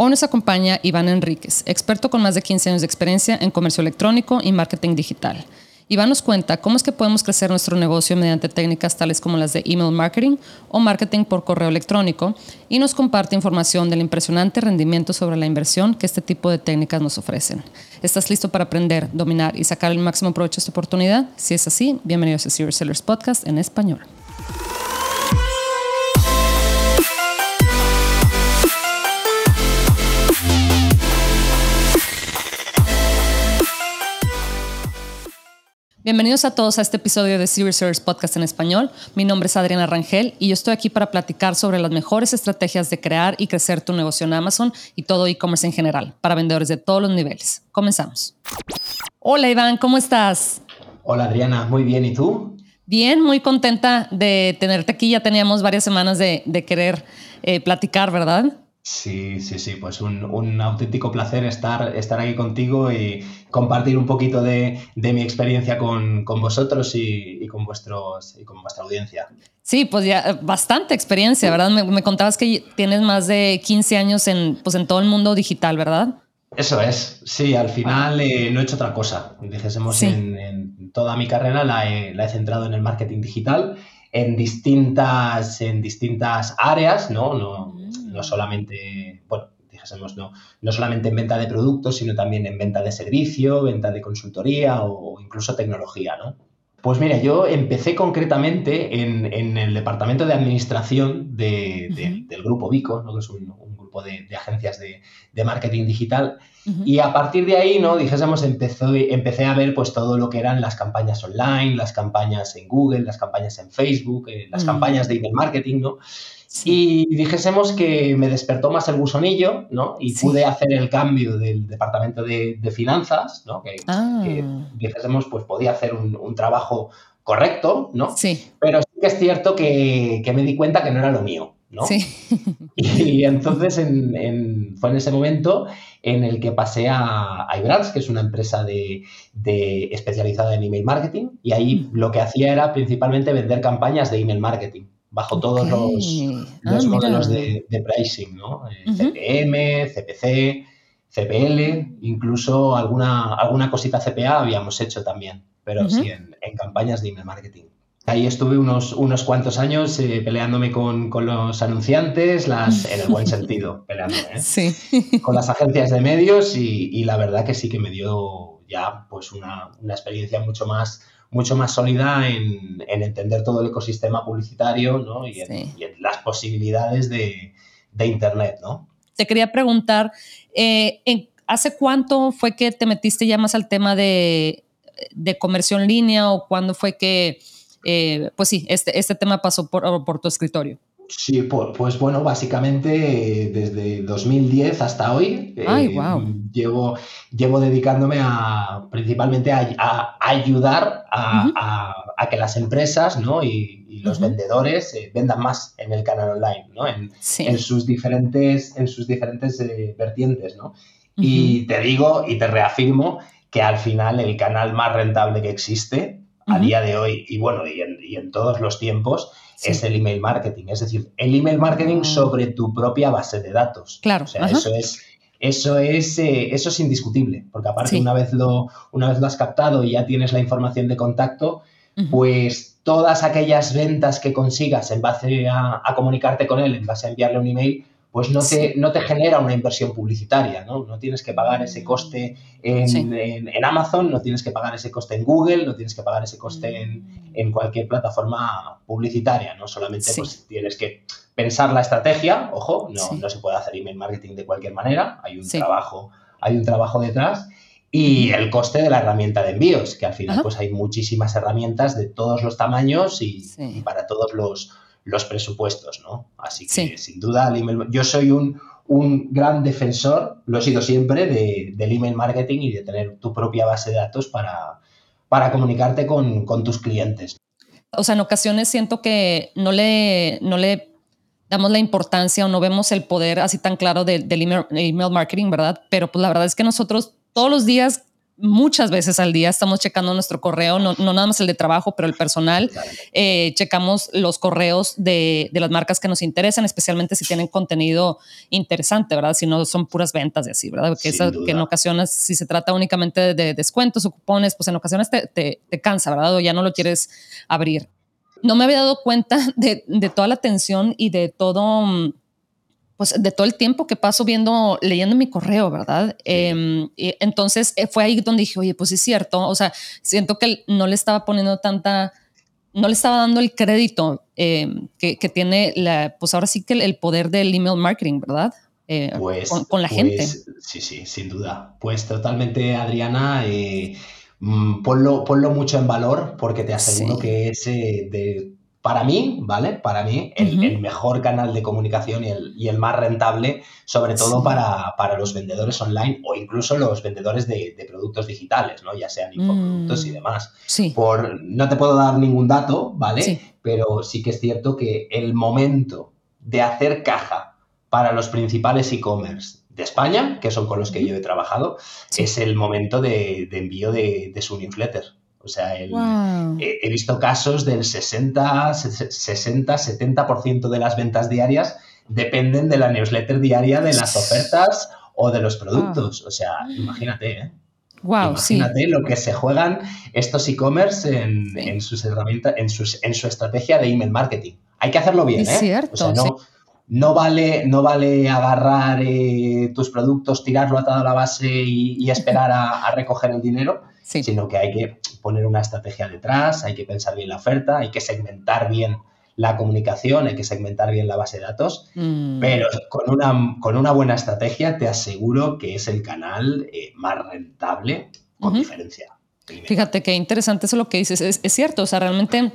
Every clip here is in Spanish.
Hoy nos acompaña Iván Enríquez, experto con más de 15 años de experiencia en comercio electrónico y marketing digital. Iván nos cuenta cómo es que podemos crecer nuestro negocio mediante técnicas tales como las de email marketing o marketing por correo electrónico y nos comparte información del impresionante rendimiento sobre la inversión que este tipo de técnicas nos ofrecen. ¿Estás listo para aprender, dominar y sacar el máximo provecho de esta oportunidad? Si es así, bienvenidos a Serious Sellers Podcast en español. Bienvenidos a todos a este episodio de Sellers Podcast en español. Mi nombre es Adriana Rangel y yo estoy aquí para platicar sobre las mejores estrategias de crear y crecer tu negocio en Amazon y todo e-commerce en general para vendedores de todos los niveles. Comenzamos. Hola Iván, ¿cómo estás? Hola Adriana, muy bien. ¿Y tú? Bien, muy contenta de tenerte aquí. Ya teníamos varias semanas de, querer eh, platicar, ¿verdad? Sí, sí, sí, pues un, auténtico placer estar, estar aquí contigo y compartir un poquito de, mi experiencia con, vosotros y, con vuestros, y con vuestra audiencia. Sí, pues ya eh, bastante experiencia, ¿verdad? Me, contabas que tienes más de 15 años en, pues en todo el mundo digital, ¿verdad? Eso es, sí, al final eh, no he hecho otra cosa. Dijésemos, en, toda mi carrera la he, la he centrado en el marketing digital en distintas, en distintas áreas, ¿no? No, mm. No solamente, bueno, dijésemos, no, no solamente en venta de productos, sino también en venta de servicio, venta de consultoría o incluso tecnología, ¿no? Pues mira, yo empecé concretamente en, el departamento de administración del grupo Vico, ¿no? que es un, grupo de, agencias de, marketing digital, y a partir de ahí, ¿no? dijésemos, empecé, empecé a ver pues todo lo que eran las campañas online, las campañas en Google, las campañas en Facebook, eh, las campañas de email marketing, ¿no? Y dijésemos que me despertó más el gusonillo, ¿no? Y pude hacer el cambio del departamento de, finanzas, ¿no? Que, ah. dijésemos, pues podía hacer un, trabajo correcto, ¿no? Sí. Pero sí que es cierto que, me di cuenta que no era lo mío, ¿no? Sí. Y, entonces fue en ese momento en el que pasé a, a que es una empresa de, especializada en email marketing, y ahí lo que hacía era principalmente vender campañas de email marketing bajo todos los, ah, modelos de, pricing, ¿no? CPM, eh, CPC, CPL, incluso alguna, alguna cosita CPA habíamos hecho también, pero sí en, campañas de email marketing. Ahí estuve unos, unos cuantos años eh, peleándome con, los anunciantes, las, en el buen sentido, peleándome, ¿eh? con las agencias de medios y, la verdad que sí que me dio ya pues una, una experiencia mucho más, mucho más sólida en, entender todo el ecosistema publicitario ¿no? y, en, las posibilidades de, Internet. ¿no? Te quería preguntar, eh, ¿hace cuánto fue que te metiste ya más al tema de, comercio en línea o cuándo fue que, eh, pues sí, este, este tema pasó por, por tu escritorio? Sí, pues, bueno, básicamente desde 2010 hasta hoy eh, llevo, llevo dedicándome a principalmente a, ayudar a, que las empresas ¿no? y, los vendedores eh, vendan más en el canal online, ¿no? en, sus diferentes, en sus diferentes eh, vertientes. ¿no? Y te digo y te reafirmo que al final el canal más rentable que existe a día de hoy y bueno, y en, y en todos los tiempos es el email marketing. Es decir, el email marketing ah. sobre tu propia base de datos. Claro. O sea, eso es. Eso es, eh, eso es indiscutible, porque aparte una, vez lo, una vez lo has captado y ya tienes la información de contacto, pues todas aquellas ventas que consigas en base a, a, comunicarte con él, en base a enviarle un email, pues no te, no te genera una inversión publicitaria, ¿no? No tienes que pagar ese coste en, Amazon, no tienes que pagar ese coste en Google, no tienes que pagar ese coste en, cualquier plataforma publicitaria, ¿no? Solamente pues, tienes que pensar la estrategia, ojo, no, no se puede hacer email marketing de cualquier manera, hay un trabajo, hay un trabajo detrás. Y el coste de la herramienta de envíos, que al final pues hay muchísimas herramientas de todos los tamaños y para todos los, los presupuestos, ¿no? Así que sin duda yo soy un, gran defensor, lo he sido siempre, del email marketing y de tener tu propia base de datos para, para comunicarte con, tus clientes. O sea, en ocasiones siento que no le, no le damos la importancia o no vemos el poder así tan claro del email, marketing, ¿verdad? Pero pues la verdad es que nosotros todos los días muchas veces al día estamos checando nuestro correo, no, nada más el de trabajo, pero el personal. Eh, checamos los correos de, las marcas que nos interesan, especialmente si tienen contenido interesante, ¿verdad? Si no son puras ventas y así, ¿verdad? Que, que en ocasiones, si se trata únicamente de, descuentos o cupones, pues en ocasiones te, te, cansa, ¿verdad? O ya no lo quieres abrir. No me había dado cuenta de, de toda la atención y de todo mm, pues de todo el tiempo que paso viendo, leyendo mi correo, ¿verdad? Em, entonces eh, fue ahí donde dije, oye, pues es cierto, o sea, siento que no le estaba poniendo tanta, no le estaba dando el crédito em, que, tiene, la, pues ahora sí que el, poder del email marketing, ¿verdad? Eh, pues, con, la gente. Pues, sí, sí, sin duda. Pues totalmente, Adriana. Eh, mm, ponlo, ponlo, mucho en valor porque te aseguro que ese de para mí, ¿vale? Para mí, el, mejor canal de comunicación y el, más rentable, sobre todo para, los vendedores online o incluso los vendedores de, productos digitales, ¿no? Ya sean infoproductos y mm. demás. Sí. Por, no te puedo dar ningún dato, ¿vale? Pero sí que es cierto que el momento de hacer caja para los principales e-commerce de España, que son con los que yo he trabajado, es el momento de, envío de, de su newsletter. O sea, he, visto casos del 60, 60 70% de las ventas diarias dependen de la newsletter diaria, de las ofertas o de los productos. O sea, imagínate, ¿eh? Wow, Imagínate lo que se juegan estos e-commerce en, sus herramientas, en, en su estrategia de email marketing. Hay que hacerlo bien, ¿eh? Cierto, no, vale, no vale agarrar eh, tus productos, tirarlo atado a la base y, esperar a, recoger el dinero, sino que hay que poner una estrategia detrás, hay que pensar bien la oferta, hay que segmentar bien la comunicación, hay que segmentar bien la base de datos, mm. pero con una, con una buena estrategia te aseguro que es el canal eh, más rentable con diferencia. Fíjate qué interesante eso lo que dices, es, es cierto, o sea, realmente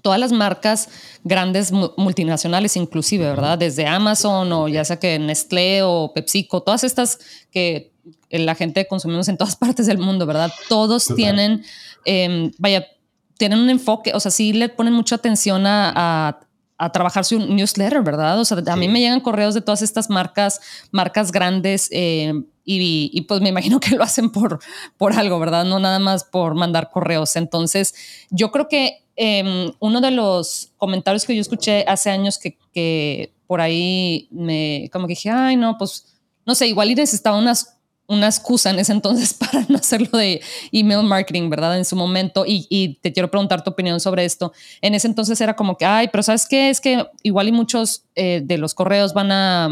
todas las marcas grandes multinacionales inclusive, ¿verdad? Desde Amazon o ya sea que Nestlé o PepsiCo, todas estas que la gente consumimos en todas partes del mundo, ¿verdad? Todos tienen, em, vaya, tienen un enfoque, o sea, sí le ponen mucha atención a, trabajar su newsletter, ¿verdad? O sea, a mí me llegan correos de todas estas marcas, marcas grandes em, y, pues me imagino que lo hacen por, por algo, ¿verdad? No nada más por mandar correos. Entonces, yo creo que em, uno de los comentarios que yo escuché hace años que, que por ahí me, como que dije, ay, no, pues, no sé, igual y necesitaba unas una excusa en ese entonces para no hacerlo de email marketing, ¿verdad? En su momento. Y, te quiero preguntar tu opinión sobre esto. En ese entonces era como que, ay, pero ¿sabes qué? Es que igual y muchos eh, de los correos van a,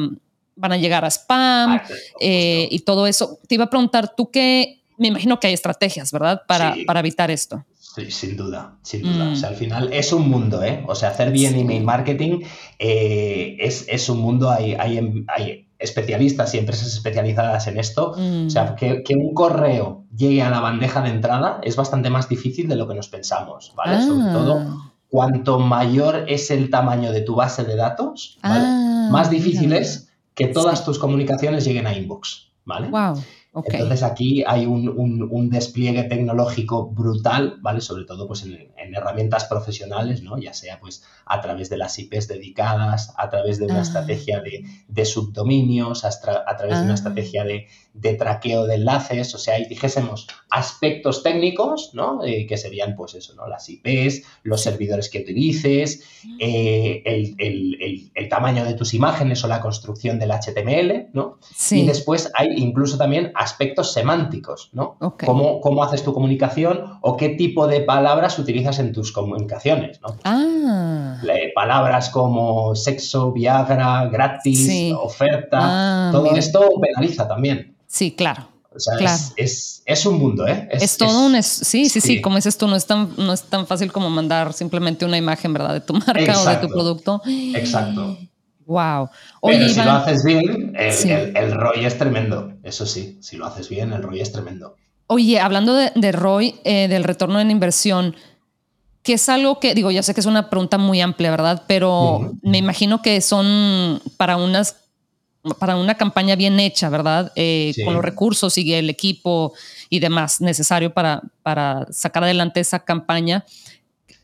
van a llegar a spam ah, eh, y todo eso. Te iba a preguntar, tú qué, me imagino que hay estrategias, ¿verdad? Para, para evitar esto. Sí, sin duda, sin duda. O sea, mm. al final es un mundo, ¿eh? O sea, hacer bien email marketing eh, es, es, un mundo, hay, hay, hay especialistas y empresas especializadas en esto. O sea, mm. que, un correo llegue a la bandeja de entrada es bastante más difícil de lo que nos pensamos, ¿vale? Sobre ah. todo, cuanto mayor es el tamaño de tu base de datos, ah, más difícil es que todas tus comunicaciones lleguen a inbox, ¿vale? Wow. Entonces aquí hay un, despliegue tecnológico brutal, ¿vale? Sobre todo pues en, herramientas profesionales, ¿no? Ya sea pues a través de las IPs dedicadas, a través de una ah. estrategia de, subdominios, a, través de una ah. estrategia de, traqueo de enlaces, o sea, ahí dijésemos aspectos técnicos, ¿no? Eh, que serían pues eso, ¿no? Las IPs, los servidores que utilices, mm. eh, el, tamaño de tus imágenes o la construcción del HTML, ¿no? Y después hay incluso también aspectos semánticos, ¿no? ¿Cómo, haces tu comunicación o qué tipo de palabras utilizas en tus comunicaciones, ¿no? Ah. palabras como sexo, Viagra, gratis, oferta, ah, todo esto penaliza también. Sí, claro. O sea, es, un mundo, ¿eh? Es, todo un... sí, sí, sí, como dices tú, no es, tan, no es tan fácil como mandar simplemente una imagen, ¿verdad? De tu marca o de tu producto. Exacto. Wow. Pero si lo haces bien, el, ROI es tremendo. Eso sí, si lo haces bien, el ROI es tremendo. Oye, hablando de, ROI, eh, del retorno en inversión, que es algo que, digo, ya sé que es una pregunta muy amplia, ¿verdad? Pero me imagino que son para unas para una campaña bien hecha, ¿verdad? Eh, con los recursos y el equipo y demás necesario para, para sacar adelante esa campaña.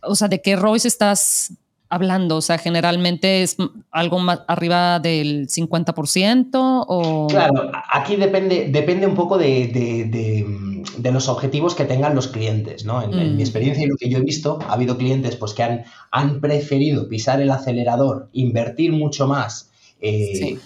O sea, ¿de qué ROI estás hablando? O sea, generalmente es algo más arriba del 50% o... Claro, aquí depende, depende un poco de, de, los objetivos que tengan los clientes, ¿no? En, mi mm. experiencia y lo que yo he visto, ha habido clientes pues, que han, han preferido pisar el acelerador, invertir mucho más eh,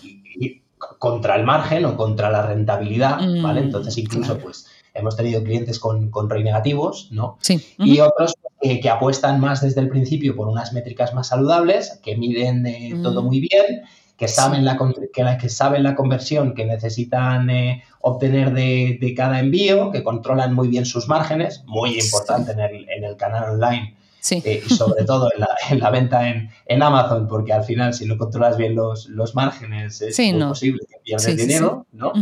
contra el margen o contra la rentabilidad, ¿vale? Mm, Entonces, incluso, pues, hemos tenido clientes con, con ROI negativos, ¿no? Sí. Y otros que apuestan más desde el principio por unas métricas más saludables, que miden eh, todo mm. muy bien que saben, la, que, que saben la conversión que necesitan eh, obtener de, cada envío, que controlan muy bien sus márgenes, muy importante en, el, en, el, canal online. Eh, y sobre todo en la, en la venta en, en, Amazon, porque al final si no controlas bien los, los márgenes es imposible que pierdas dinero, ¿no?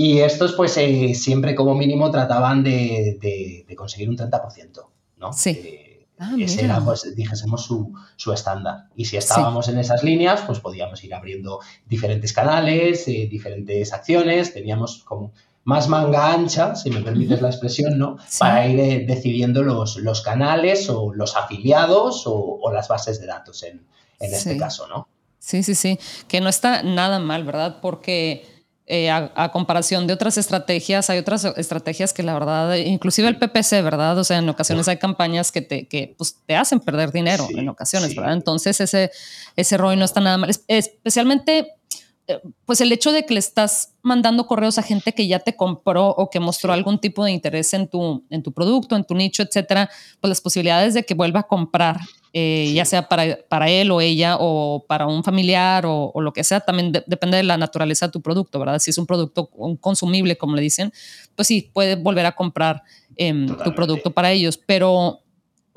Y estos pues eh, siempre como mínimo trataban de, de, conseguir un 30%, ¿no? Sí. Ah, Ese era, pues, dijésemos, su, su estándar. Y si estábamos en esas líneas, pues podíamos ir abriendo diferentes canales, eh, diferentes acciones, teníamos como más manga ancha, si me permites la expresión, ¿no? Para ir eh, decidiendo los, los, canales o los afiliados o, las bases de datos en, en este caso, ¿no? Sí, sí, sí. Que no está nada mal, ¿verdad? Porque eh, a, comparación de otras estrategias, hay otras estrategias que la verdad, inclusive el PPC, ¿verdad? O sea, en ocasiones hay campañas que te, que, pues, te hacen perder dinero, en ocasiones, ¿verdad? Entonces ese, ese ROI no está nada mal, especialmente pues el hecho de que le estás mandando correos a gente que ya te compró o que mostró algún tipo de interés en tu, en tu producto, en tu nicho, etcétera, pues las posibilidades de que vuelva a comprar, eh, ya sea para, para, él o ella o para un familiar o, lo que sea, también depende de la naturaleza de tu producto, ¿verdad? Si es un producto consumible, como le dicen, pues sí, puede volver a comprar em, tu producto para ellos, pero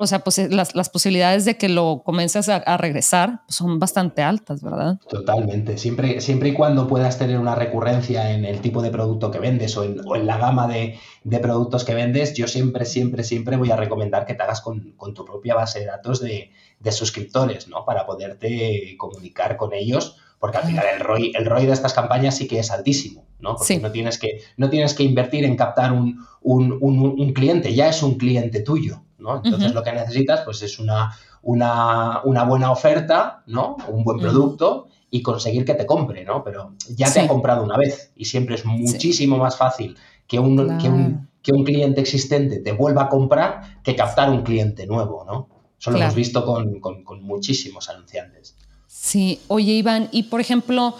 o sea, pues eh, las, las posibilidades de que lo comiences a, regresar son bastante altas, ¿verdad? Totalmente. Siempre, siempre y cuando puedas tener una recurrencia en el tipo de producto que vendes o en, o en la gama de, de, productos que vendes, yo siempre, siempre, siempre voy a recomendar que te hagas con, con tu propia base de datos de, de, suscriptores, ¿no? Para poderte comunicar con ellos, porque al final el ROI, el ROI de estas campañas sí que es altísimo, ¿no? Porque no, tienes que, no tienes que invertir en captar un, un, un, un cliente, ya es un cliente tuyo. Entonces lo que necesitas pues es una, una, buena oferta, ¿no? Un buen producto y conseguir que te compre, ¿no? Pero ya te ha comprado una vez y siempre es muchísimo más fácil que un, que, un, cliente existente te vuelva a comprar que captar un cliente nuevo, ¿no? Eso lo hemos visto con, muchísimos anunciantes. Sí, oye Iván, y por ejemplo,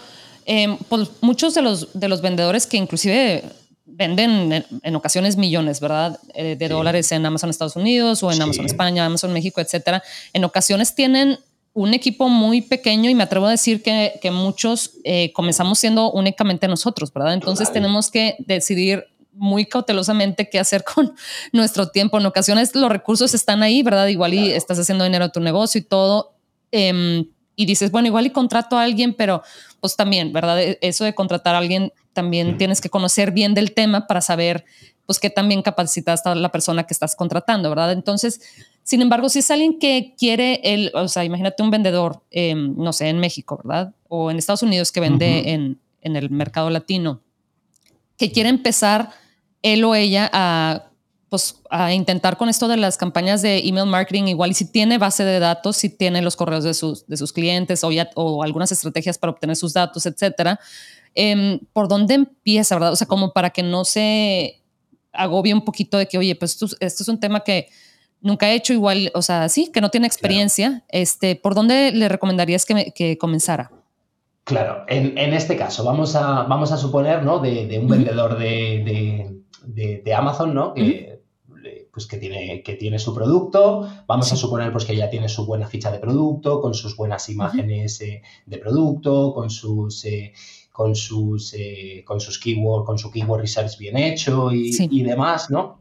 em, pues muchos de los, de los vendedores que inclusive venden en, ocasiones millones, ¿verdad? Eh, de dólares en Amazon Estados Unidos o en Amazon España, Amazon México, etcétera. En ocasiones tienen un equipo muy pequeño y me atrevo a decir que, que muchos eh, comenzamos siendo únicamente nosotros, ¿verdad? Entonces tenemos que decidir muy cautelosamente qué hacer con nuestro tiempo. En ocasiones los recursos están ahí, ¿verdad? Igual y estás haciendo dinero a tu negocio y todo. Em, y dices, bueno, igual y contrato a alguien, pero pues también, ¿verdad? E, eso de contratar a alguien, también tienes que conocer bien del tema para saber, pues, qué también capacita está la persona que estás contratando, ¿verdad? Entonces, sin embargo, si es alguien que quiere, el, o sea, imagínate un vendedor, em, no sé, en México, ¿verdad? O en Estados Unidos que vende en, en el mercado latino, que quiere empezar él o ella a pues a intentar con esto de las campañas de email marketing, igual y si tiene base de datos, si tiene los correos de sus, de sus clientes o, ya, o algunas estrategias para obtener sus datos, etcétera, em, ¿por dónde empieza, verdad? O sea, como para que no se agobie un poquito de que, oye, pues esto, es un tema que nunca he hecho igual, o sea, sí, que no tiene experiencia, este, ¿por dónde le recomendarías que, que comenzara? Claro, en, en, este caso, vamos a, vamos a suponer, ¿no? De, de un vendedor de, de, de, Amazon, ¿no? Que, pues que tiene, que tiene su producto, vamos a suponer pues que ya tiene su buena ficha de producto, con sus buenas imágenes eh, de producto, con sus, eh, con sus, eh, con sus keywords, con su keyword research bien hecho y, demás, ¿no?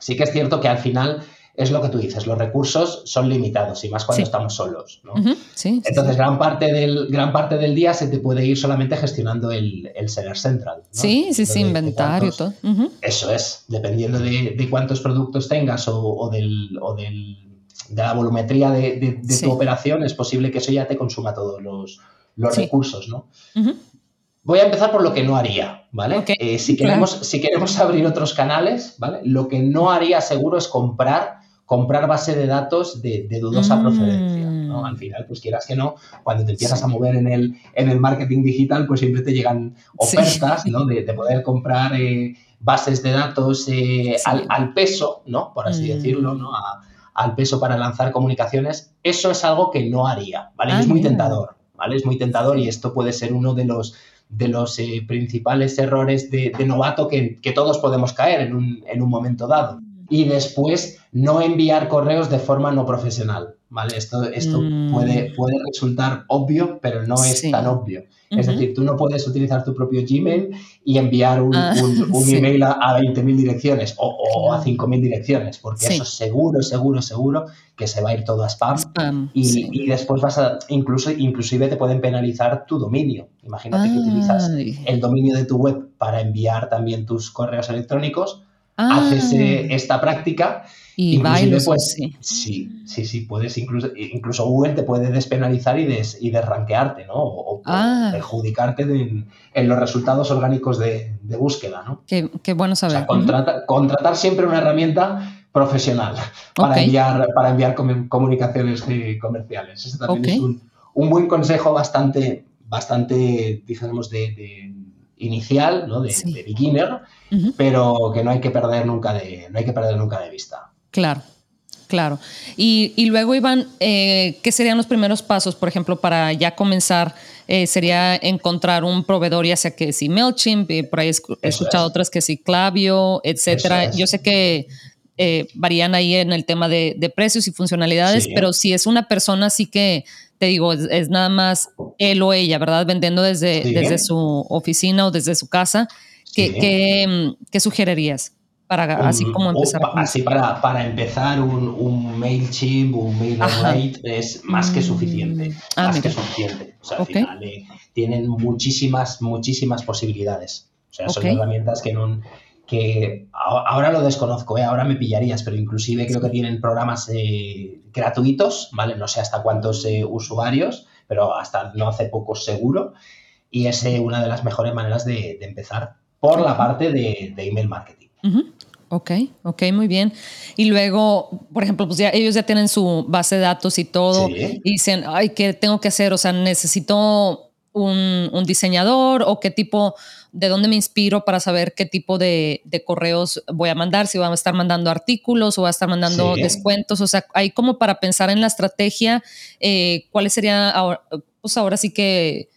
Sí que es cierto que al final es lo que tú dices, los recursos son limitados y más cuando estamos solos. ¿no? Entonces, Gran, parte del, gran parte del día se te puede ir solamente gestionando el, el Seller Central. Sí, sí, sí, inventario y todo. Eso es, dependiendo de, cuántos productos tengas o, del, o del, de la volumetría de, tu operación, es posible que eso ya te consuma todos los, los recursos. ¿no? Voy a empezar por lo que no haría, ¿vale? Eh, si, queremos, si queremos abrir otros canales, ¿vale? Lo que no haría seguro es comprar comprar base de datos de, dudosa procedencia. ¿no? Mm. Al final, pues quieras que no, cuando te empiezas a mover en el, en el marketing digital, pues siempre te llegan ofertas ¿no? de, poder comprar eh, bases de datos eh, al, peso, ¿no? Por así mm. decirlo, ¿no? al peso para lanzar comunicaciones, eso es algo que no haría, ¿vale? es muy tentador, ¿vale? Es muy tentador y esto puede ser uno de los, de los eh, principales errores de, novato que, todos podemos caer en un, en un momento dado. Y después, no enviar correos de forma no profesional. ¿vale? Esto, esto mm. puede, puede resultar obvio, pero no es tan obvio. Es decir, tú no puedes utilizar tu propio Gmail y enviar un, ah, email a, 20.000 direcciones o, a 5.000 direcciones, porque eso seguro, seguro, seguro que se va a ir todo a spam, y, después vas a, incluso, inclusive te pueden penalizar tu dominio. Imagínate que utilizas el dominio de tu web para enviar también tus correos electrónicos, haces eh, ah. esta práctica y bailos, pues, sí. sí, sí, puedes incluso, incluso Google te puede despenalizar y, des, y desranquearte, ¿no? O, ah. perjudicarte en, los resultados orgánicos de, búsqueda, ¿no? Qué, bueno saber. O sea, contratar siempre una herramienta profesional para enviar, para enviar comunicaciones eh, comerciales. Ese también es un, buen consejo bastante, bastante digamos, de, inicial, ¿no? de, beginner, pero que no hay que perder nunca de, no hay que perder nunca de vista. Claro, claro. Y, luego, Iván, eh, ¿qué serían los primeros pasos, por ejemplo, para ya comenzar? Eh, sería encontrar un proveedor, ya sea que si MailChimp, eh, por ahí he escuchado otras que si Clavio, etcétera. Yo sé que varían ahí en el tema de, precios y funcionalidades, pero si es una persona, sí que te digo, es, nada más él o ella, ¿verdad? Vendiendo desde, desde su oficina o desde su casa. ¿Qué, qué sugerirías? para así como empezar. así para, para empezar un, un MailChimp, un MailerLite es más que suficiente. Mm. Ah, más que suficiente. O sea, al final eh, tienen muchísimas, muchísimas posibilidades. O sea, son herramientas que no que ahora lo desconozco, ¿eh? ahora me pillarías, pero inclusive creo que tienen programas eh, gratuitos, ¿vale? No sé hasta cuántos eh, usuarios, pero hasta no hace poco seguro. Y es una de las mejores maneras de, empezar por la parte de, de email marketing. Ok, ok, muy bien. Y luego, por ejemplo, pues ya ellos ya tienen su base de datos y todo. Y dicen, ay, ¿qué tengo que hacer? O sea, necesito un, diseñador o qué tipo, de dónde me inspiro para saber qué tipo de, correos voy a mandar, si voy a estar mandando artículos o voy a estar mandando descuentos. O sea, hay como para pensar en la estrategia, eh, cuáles serían, ahora, pues ahora sí que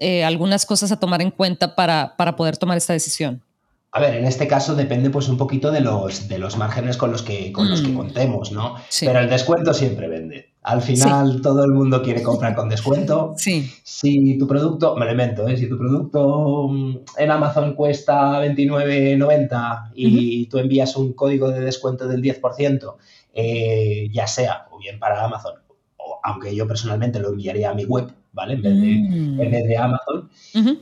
eh, algunas cosas a tomar en cuenta para, para poder tomar esta decisión. A ver, en este caso depende pues un poquito de los, de los márgenes con los que, con los que mm. contemos, ¿no? Pero el descuento siempre vende. Al final todo el mundo quiere comprar con descuento. Sí. Si tu producto, me lo invento, ¿eh? si tu producto mm, en Amazon cuesta 29,90 y tú envías un código de descuento del 10%, eh, ya sea o bien para Amazon, o aunque yo personalmente lo enviaría a mi web, ¿vale? En vez de, mm. en vez de Amazon,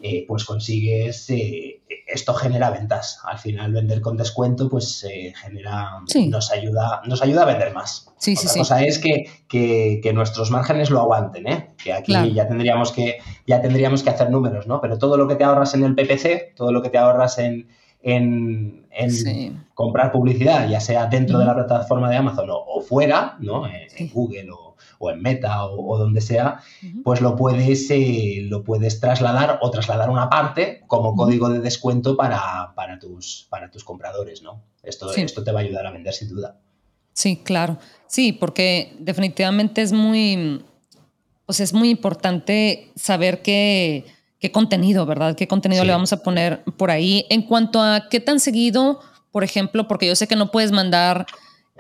eh, pues consigues, eh, esto genera ventas. Al final vender con descuento, pues eh, genera, nos, ayuda, nos ayuda a vender más. Sí, Otra sí, cosa es que, que, nuestros márgenes lo aguanten, ¿eh? Que aquí ya, tendríamos que, ya tendríamos que hacer números, ¿no? Pero todo lo que te ahorras en el PPC, todo lo que te ahorras en, en, comprar publicidad, ya sea dentro de la plataforma de Amazon o, fuera, ¿no? En, Google o o en Meta o, donde sea, pues lo puedes, eh, lo puedes trasladar o trasladar una parte como código de descuento para, tus, para tus compradores, ¿no? Esto, esto te va a ayudar a vender sin duda. Sí, claro. Sí, porque definitivamente es muy, pues es muy importante saber qué, qué contenido, ¿verdad? ¿Qué contenido le vamos a poner por ahí? En cuanto a qué tan seguido, por ejemplo, porque yo sé que no puedes mandar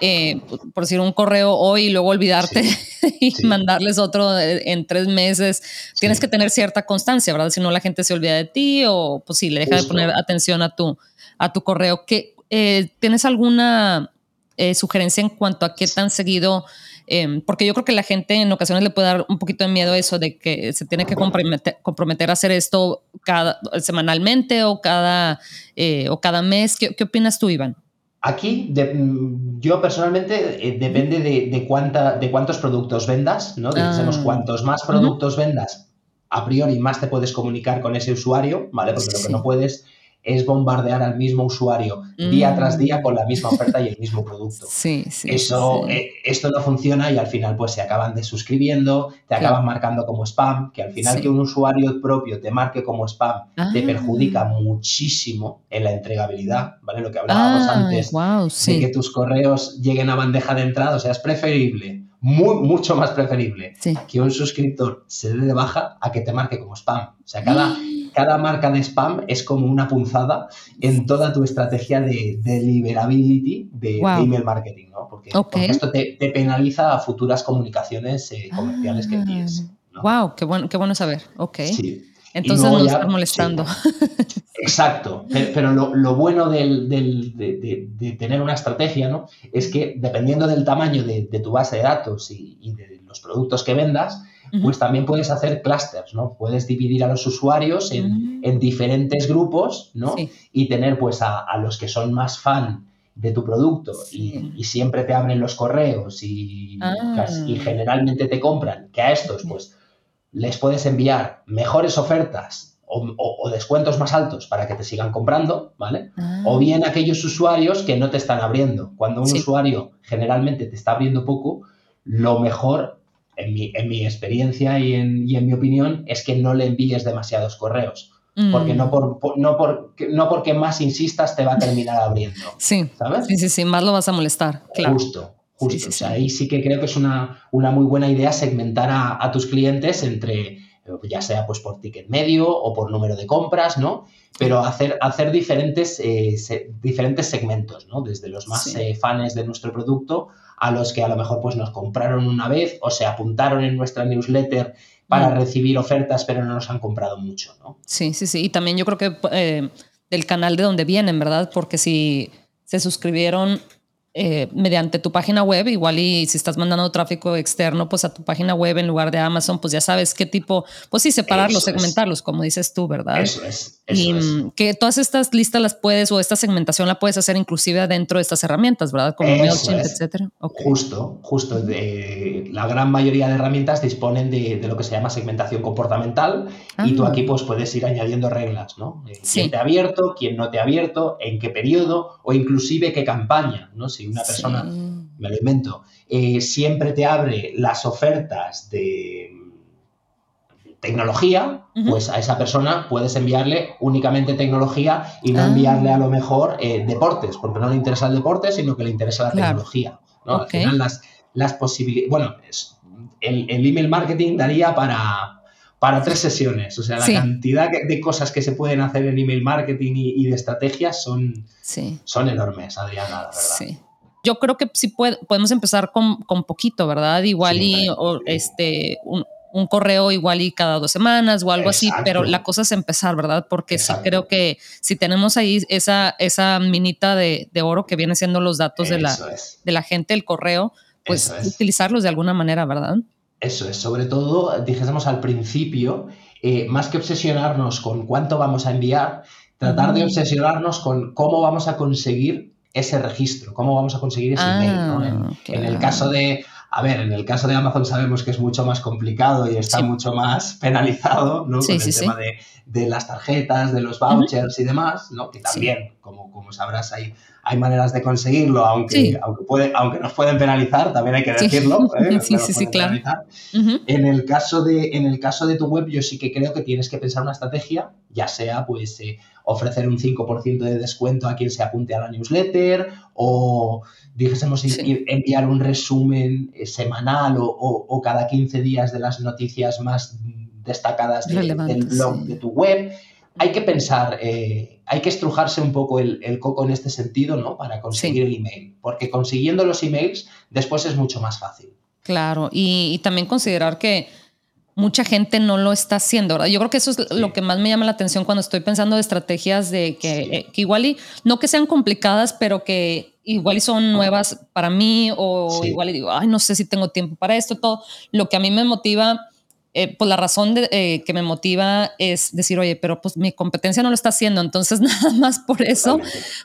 eh, por decir un correo hoy y luego olvidarte y mandarles otro en tres meses. Tienes que tener cierta constancia, ¿verdad? Si no, la gente se olvida de ti o pues sí, le deja de poner atención a tu, a tu correo. ¿Qué, eh, ¿Tienes alguna eh, sugerencia en cuanto a qué tan seguido? Em, porque yo creo que la gente en ocasiones le puede dar un poquito de miedo eso de que se tiene que comprometer, comprometer a hacer esto cada, semanalmente o cada, o cada mes. ¿Qué, ¿Qué opinas tú, Iván? Aquí, mm, yo personalmente, eh, depende de, cuánta, de cuántos productos vendas, ¿no? Ah. cuantos más productos vendas, a priori más te puedes comunicar con ese usuario, ¿vale? Porque lo que no puedes es bombardear al mismo usuario día tras día con la misma oferta y el mismo producto. Sí, sí. Eso, eh, esto no funciona y al final pues se acaban desuscribiendo, te acaban marcando como spam, que al final que un usuario propio te marque como spam te ah. perjudica muchísimo en la entregabilidad, ¿vale? Lo que hablábamos ah, antes de que tus correos lleguen a bandeja de entrada, o sea, es preferible muy, mucho más preferible que un suscriptor se dé de baja a que te marque como spam. O sea, cada, cada marca de spam es como una punzada en toda tu estrategia de deliverability de, email marketing, ¿no? Porque, esto te, penaliza a futuras comunicaciones eh, comerciales que envíes. Wow, qué bueno, qué bueno saber. Ok. Entonces no estás molestando. Exacto, pero, lo, bueno de, tener una estrategia ¿no? es que dependiendo del tamaño de, tu base de datos y, de los productos que vendas, pues también puedes hacer clusters, ¿no? Puedes dividir a los usuarios en, mm. diferentes grupos, ¿no? Y tener pues a, los que son más fan de tu producto y, siempre te abren los correos y, ah. y generalmente te compran, que a estos pues les puedes enviar mejores ofertas o, descuentos más altos para que te sigan comprando, ¿vale? O ah. bien aquellos usuarios que no te están abriendo. Cuando un usuario generalmente te está abriendo poco, lo mejor, en mi, en mi experiencia y en, mi opinión, es que no le envíes demasiados correos. Porque mm. no, por, no, por, no porque más insistas te va a terminar abriendo. Sí, ¿sabes? Sí, sí, sí, más lo vas a molestar. Claro. Justo, justo. ahí sí que creo que es una, una muy buena idea segmentar a, a tus clientes entre ya sea pues por ticket medio o por número de compras, ¿no? Pero hacer, hacer diferentes, eh, diferentes segmentos, ¿no? Desde los más eh, fans de nuestro producto a los que a lo mejor pues nos compraron una vez o se apuntaron en nuestra newsletter para mm. recibir ofertas pero no nos han comprado mucho, ¿no? Sí, sí, sí. Y también yo creo que eh, del canal de donde vienen, ¿verdad? Porque si se suscribieron eh, mediante tu página web, igual y si estás mandando tráfico externo, pues a tu página web en lugar de Amazon, pues ya sabes qué tipo, pues sí, separarlos, segmentarlos, como dices tú, ¿verdad? Eso es. Y mm, que todas estas listas las puedes, o esta segmentación la puedes hacer inclusive dentro de estas herramientas, ¿verdad? Como MailChimp, etcétera. Justo, justo. De, la gran mayoría de herramientas disponen de, lo que se llama segmentación comportamental y tú ah. aquí pues puedes ir añadiendo reglas, ¿no? Eh, ¿Quién te ha abierto? ¿Quién no te ha abierto? ¿En qué periodo? O inclusive qué campaña, ¿no? Si una persona, me lo invento, eh, siempre te abre las ofertas de tecnología, pues a esa persona puedes enviarle únicamente tecnología y no ah. enviarle a lo mejor eh, deportes, porque no le interesa el deporte, sino que le interesa la tecnología. Al final las, las posibilidades, bueno, el, email marketing daría para, para tres sesiones. O sea, la cantidad de cosas que se pueden hacer en email marketing y, de estrategias son, son enormes, Adriana, la verdad. Sí yo creo que sí podemos empezar con, con, poquito, ¿verdad? Igual y este, un, un, correo igual y cada dos semanas o algo así, pero la cosa es empezar, ¿verdad? Porque sí creo que si tenemos ahí esa, esa minita de, de oro que viene siendo los datos de la, de la gente, el correo, pues utilizarlos de alguna manera, ¿verdad? Eso es, sobre todo, dijésemos al principio, eh, más que obsesionarnos con cuánto vamos a enviar, tratar de obsesionarnos con cómo vamos a conseguir ese registro, cómo vamos a conseguir ese email. Ah, en, el caso de, a ver, en el caso de Amazon sabemos que es mucho más complicado y está mucho más penalizado, ¿no? Con el tema de, las tarjetas, de los vouchers y demás, ¿no? Que también, como, como sabrás, hay, hay maneras de conseguirlo, aunque, aunque, puede, aunque nos pueden penalizar, también hay que decirlo. ¿eh? Sí, sí, sí, claro. en, el caso de, en el caso de tu web, yo sí que creo que tienes que pensar una estrategia, ya sea, pues, eh, ofrecer un 5% de descuento a quien se apunte a la newsletter o dijésemos enviar un resumen eh, semanal o, cada 15 días de las noticias más destacadas del blog de tu web. Hay que pensar, eh, hay que estrujarse un poco el, coco en este sentido, ¿no? Para conseguir el email, porque consiguiendo los emails después es mucho más fácil. Claro, y también considerar que mucha gente no lo está haciendo, ¿verdad? Yo creo que eso es lo que más me llama la atención cuando estoy pensando de estrategias de que, eh, igual y no que sean complicadas, pero que igual y son nuevas para mí o igual y digo, ay, no sé si tengo tiempo para esto, todo. Lo que a mí me motiva, eh, pues la razón de, eh, que me motiva es decir, oye, pero pues mi competencia no lo está haciendo, entonces nada más por eso,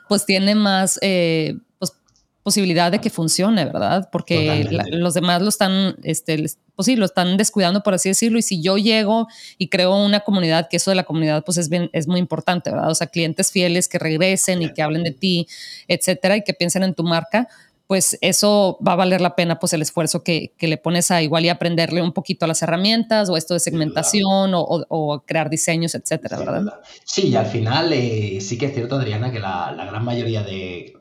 pues tiene más, pues posibilidad de que funcione, ¿verdad? Porque los demás lo están, este, pues sí, lo están descuidando, por así decirlo. Y si yo llego y creo una comunidad, que eso de la comunidad, pues es, bien, es muy importante, ¿verdad? O sea, clientes fieles que regresen y que hablen de ti, etcétera, y que piensen en tu marca, pues eso va a valer la pena, pues el esfuerzo que, le pones a igual y aprenderle un poquito a las herramientas o esto de segmentación o, crear diseños, etcétera, ¿verdad? Sí, y al final eh, sí que es cierto, Adriana, que la gran mayoría de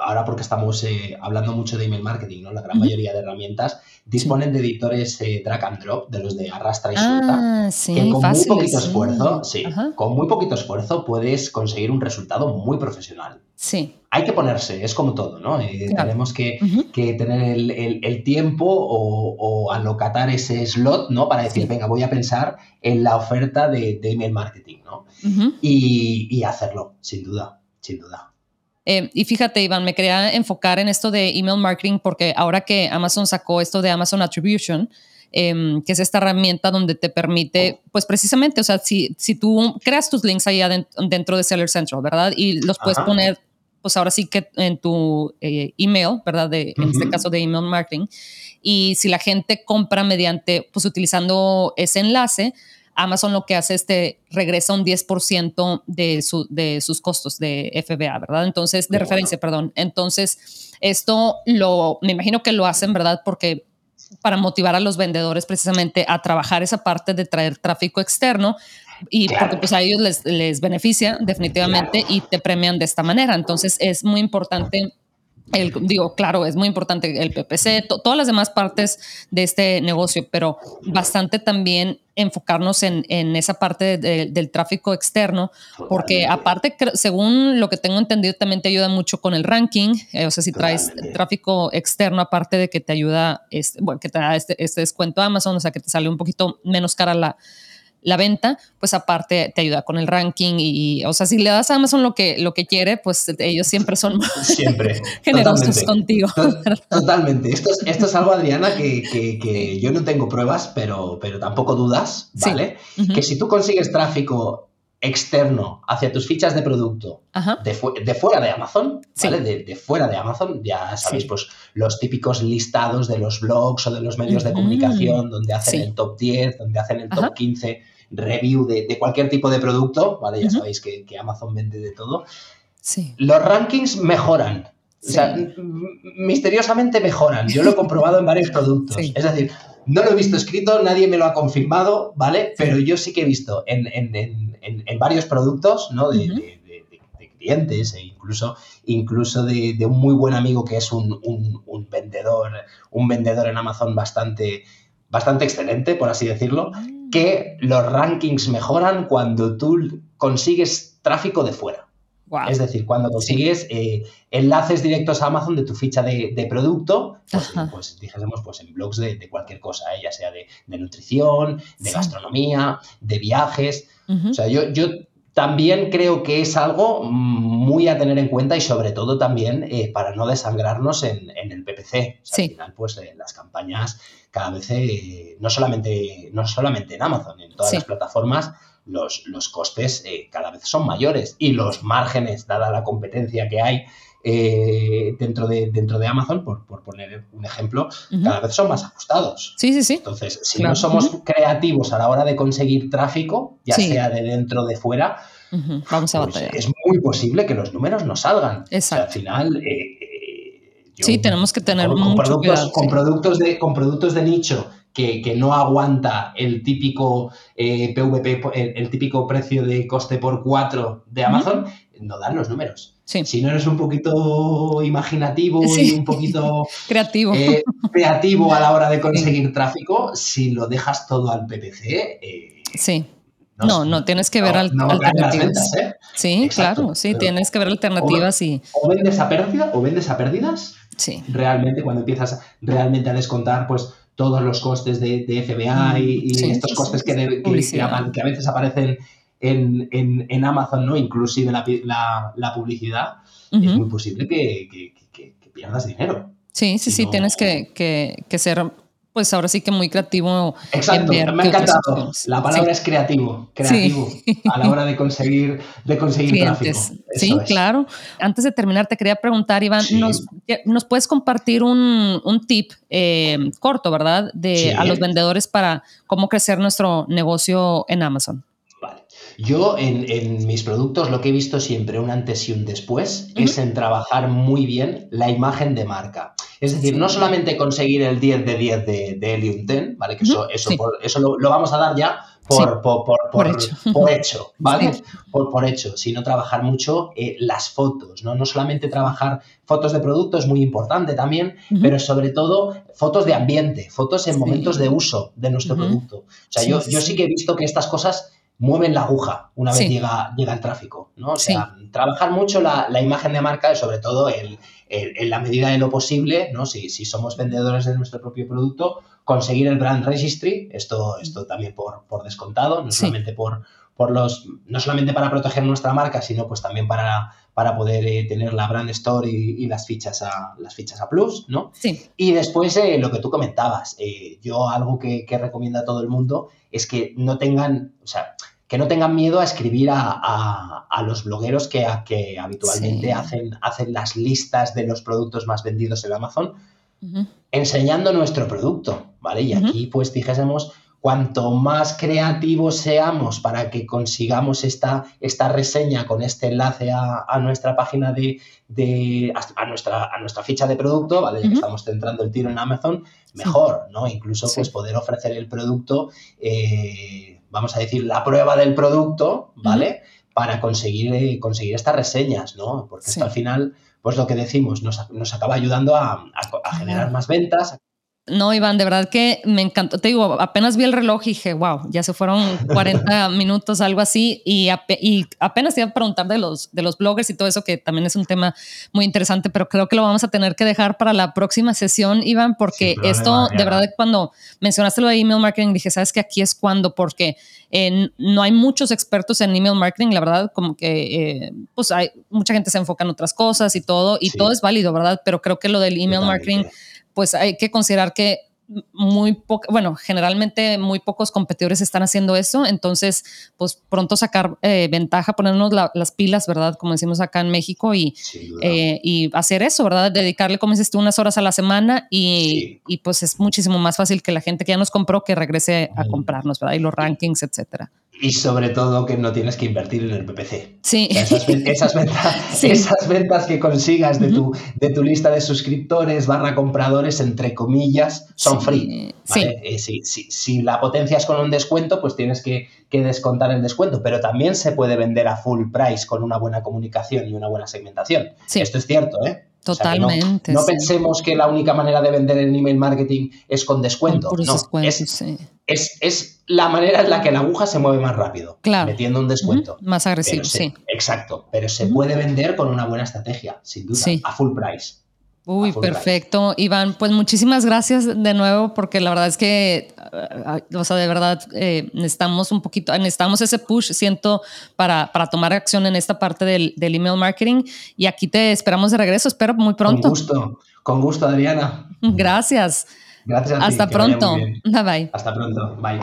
ahora porque estamos eh, hablando mucho de email marketing, ¿no? La gran mayoría de herramientas disponen de editores eh, drag and drop, de los de arrastra y suelta, ah, que con muy poquito esfuerzo, sí, con muy poquito esfuerzo puedes conseguir un resultado muy profesional. Sí. Hay que ponerse, es como todo, ¿no? Eh, tenemos que, tener el, tiempo o, alocatar ese slot, ¿no? Para decir, venga, voy a pensar en la oferta de, email marketing, ¿no? y hacerlo, sin duda, sin duda. Eh, y fíjate, Iván, me quería enfocar en esto de email marketing porque ahora que Amazon sacó esto de Amazon Attribution, em, que es esta herramienta donde te permite, pues precisamente, o sea, si, si tú creas tus links ahí dentro de Seller Central, ¿verdad? Y los puedes poner, pues ahora sí que en tu eh, email, ¿verdad? De, En este caso de email marketing. Y si la gente compra mediante, pues utilizando ese enlace, Amazon lo que hace es te regresa un 10% de, su, de sus costos de FBA, ¿verdad? Entonces, de referencia, perdón. Entonces, esto lo, me imagino que lo hacen, ¿verdad? Porque para motivar a los vendedores precisamente a trabajar esa parte de traer tráfico externo y porque pues a ellos les, les beneficia definitivamente y te premian de esta manera. Entonces, es muy importante el, digo, claro, es muy importante el PPC, todas las demás partes de este negocio, pero bastante también enfocarnos en, en esa parte del tráfico externo, porque aparte, según lo que tengo entendido, también te ayuda mucho con el ranking, eh, o sea, si traes tráfico externo, aparte de que te ayuda, este, bueno, que te da este, este descuento Amazon, o sea, que te sale un poquito menos cara la, la venta, pues aparte te ayuda con el ranking y, o sea, si le das a Amazon lo que, lo que quiere, pues ellos siempre son siempre, generosos contigo. Totalmente. Esto es, esto es algo, Adriana, que, que, yo no tengo pruebas, pero, pero tampoco dudas, ¿vale? Que si tú consigues tráfico externo hacia tus fichas de producto de, fuera de Amazon, ¿vale? De, fuera de Amazon, ya sabéis, pues los típicos listados de los blogs o de los medios de comunicación donde hacen el top 10, donde hacen el top 15 review de, cualquier tipo de producto, ¿vale? Ya sabéis que, Amazon vende de todo. Sí. Los rankings mejoran. O sea, misteriosamente mejoran. Yo lo he comprobado en varios productos. Es decir, no lo he visto escrito, nadie me lo ha confirmado, ¿vale? Pero yo sí que he visto en, varios productos, ¿no? De, clientes e incluso, incluso de, un muy buen amigo que es un, un, vendedor, un vendedor en Amazon bastante, bastante excelente, por así decirlo, ah que los rankings mejoran cuando tú consigues tráfico de fuera. Es decir, cuando consigues eh, enlaces directos a Amazon de tu ficha de, producto, pues, pues, dijésemos pues en blogs de, cualquier cosa, ¿eh? ya sea de, nutrición, de gastronomía, de viajes. O sea, yo, yo también creo que es algo muy a tener en cuenta y sobre todo también eh, para no desangrarnos en, el PPC. Al final, pues las campañas cada vez, eh, no, solamente, no solamente en Amazon, en todas las plataformas, los, los costes eh, cada vez son mayores y los márgenes, dada la competencia que hay eh, dentro, de, dentro de Amazon, por, poner un ejemplo, cada vez son más ajustados. Sí, sí, sí. Entonces, si no somos creativos a la hora de conseguir tráfico, ya sea de dentro o de fuera, Vamos a pues es muy posible que los números no salgan. Exacto. al final sí, tenemos que tener con, mucho productos, cuidado, con, productos de, con productos de nicho que, no aguanta el típico PVP, eh, el, típico precio de coste por cuatro de Amazon, no dan los números. Si no eres un poquito imaginativo y un poquito creativo. Eh, creativo a la hora de conseguir tráfico, si lo dejas todo al PPC, eh, sí. No, no, tienes que ver alternativas. ¿eh? Sí, claro, sí, tienes que ver alternativas y... O vendes a pérdida, o vendes a pérdidas. Sí. Realmente, cuando empiezas realmente a descontar, pues todos los costes de, FBA y, estos costes que, que, a veces aparecen en, Amazon, ¿no? Inclusive la, la, publicidad, es muy posible que, pierdas dinero. Sí, sí, sí, tienes que, ser pues ahora sí que muy creativo. Exacto, me ha encantado. La palabra es creativo, creativo a la hora de conseguir, de conseguir tráfico. sí, claro. Antes de terminar, te quería preguntar, Iván, ¿nos, ¿nos, puedes compartir un, un tip eh, corto, verdad, de a los vendedores para cómo crecer nuestro negocio en Amazon? Yo en, mis productos lo que he visto siempre un antes y un después es en trabajar muy bien la imagen de marca. Es decir, no solamente conseguir el 10 de 10 de, de Helium 10, ¿vale? Que eso, eso, eso lo, vamos a dar ya por, por, hecho. por, hecho. ¿vale? Por, hecho, sino trabajar mucho eh, las fotos, ¿no? No solamente trabajar fotos de producto, es muy importante también, pero sobre todo fotos de ambiente, fotos en momentos de uso de nuestro producto. O sea, yo, yo sí que he visto que estas cosas mueven la aguja una vez llega, llega el tráfico, ¿no? O sea, trabajar mucho la, imagen de marca y sobre todo el, en la medida de lo posible, ¿no? Si, si, somos vendedores de nuestro propio producto, conseguir el brand registry, esto, esto también por, por descontado, no solamente por, por los, no solamente para proteger nuestra marca, sino pues también para, para poder eh, tener la brand store y, las fichas a las fichas a plus, ¿no? Sí. Y después eh, lo que tú comentabas, eh, yo algo que, que recomiendo a todo el mundo es que no tengan, o sea, que no tengan miedo a escribir a, los blogueros que, que habitualmente hacen, hacen las listas de los productos más vendidos en Amazon, enseñando nuestro producto, ¿vale? Y aquí pues dijésemos, cuanto más creativos seamos para que consigamos esta, esta reseña con este enlace a, nuestra página de, a, nuestra, a nuestra ficha de producto, ¿vale? Ya que estamos centrando el tiro en Amazon, mejor, ¿no? Incluso pues poder ofrecer el producto eh, vamos a decir, la prueba del producto, ¿vale? Para conseguir, eh, conseguir estas reseñas, ¿no? Porque esto al final, pues lo que decimos, nos, nos acaba ayudando a, a generar más ventas, no, Iván, de verdad que me encantó. Te digo, apenas vi el reloj y dije, wow, ya se fueron 40 minutos, algo así. Y, apenas iba a preguntar de los, de los bloggers y todo eso, que también es un tema muy interesante, pero creo que lo vamos a tener que dejar para la próxima sesión, Iván, porque esto, de verdad, cuando mencionaste lo de email marketing, dije, sabes que aquí es cuando, porque eh, no hay muchos expertos en email marketing, la verdad, como que, eh, pues hay mucha gente se enfoca en otras cosas y todo, y todo es válido, ¿verdad? Pero creo que lo del email marketing pues hay que considerar que muy poco, bueno, generalmente muy pocos competidores están haciendo eso, entonces, pues pronto sacar eh, ventaja, ponernos las pilas, ¿verdad? Como decimos acá en México y, eh, y hacer eso, ¿verdad? Dedicarle, como dices tú, unas horas a la semana y, y, pues es muchísimo más fácil que la gente que ya nos compró que regrese a comprarnos, ¿verdad? Y los rankings, etcétera. Y sobre todo que no tienes que invertir en el PPC. Sí. esas, ventas, esas, ventas, que consigas de, tu, de tu lista de suscriptores barra compradores, entre comillas, son free. Eh, si, si, la potencia es con un descuento, pues tienes que, que, descontar el descuento. Pero también se puede vender a full price con una buena comunicación y una buena segmentación. Esto es cierto, ¿eh? Totalmente. no, pensemos que la única manera de vender en email marketing es con descuento. no, es, es, la manera en la que la aguja se mueve más rápido. Metiendo un descuento. Más agresivo, sí. Exacto. Pero se puede vender con una buena estrategia, sin duda. A full price. Uy, perfecto. Iván, pues muchísimas gracias de nuevo porque la verdad es que, o sea, de verdad eh, necesitamos un poquito, necesitamos ese push, siento, para, para tomar acción en esta parte del, del, email marketing y aquí te esperamos de regreso, espero muy pronto. Con gusto, con gusto, Adriana. Gracias. Gracias. Hasta pronto. Bye bye. Hasta pronto. Bye.